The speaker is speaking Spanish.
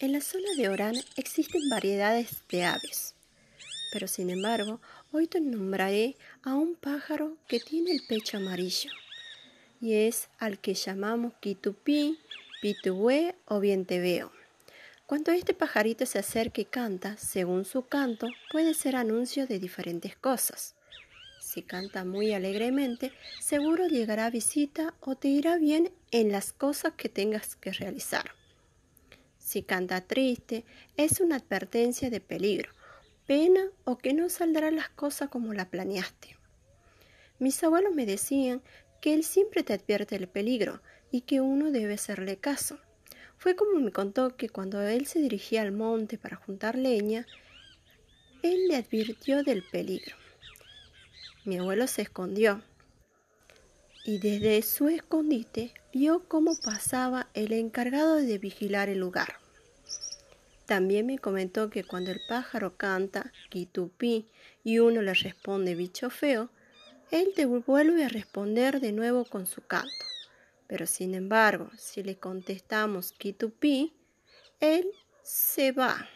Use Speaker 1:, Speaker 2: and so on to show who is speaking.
Speaker 1: En la zona de Orán existen variedades de aves, pero sin embargo, hoy te nombraré a un pájaro que tiene el pecho amarillo, y es al que llamamos Kitupí, Pitué o bien te veo. Cuando este pajarito se acerca y canta, según su canto, puede ser anuncio de diferentes cosas. Si canta muy alegremente, seguro llegará a visita o te irá bien en las cosas que tengas que realizar. Si canta triste, es una advertencia de peligro, pena o que no saldrán las cosas como la planeaste. Mis abuelos me decían que él siempre te advierte el peligro y que uno debe hacerle caso. Fue como me contó que cuando él se dirigía al monte para juntar leña, él le advirtió del peligro. Mi abuelo se escondió y desde su escondite vio cómo pasaba el encargado de vigilar el lugar. También me comentó que cuando el pájaro canta quitupí y uno le responde bicho feo, él te vuelve a responder de nuevo con su canto. Pero sin embargo, si le contestamos quitupí, él se va.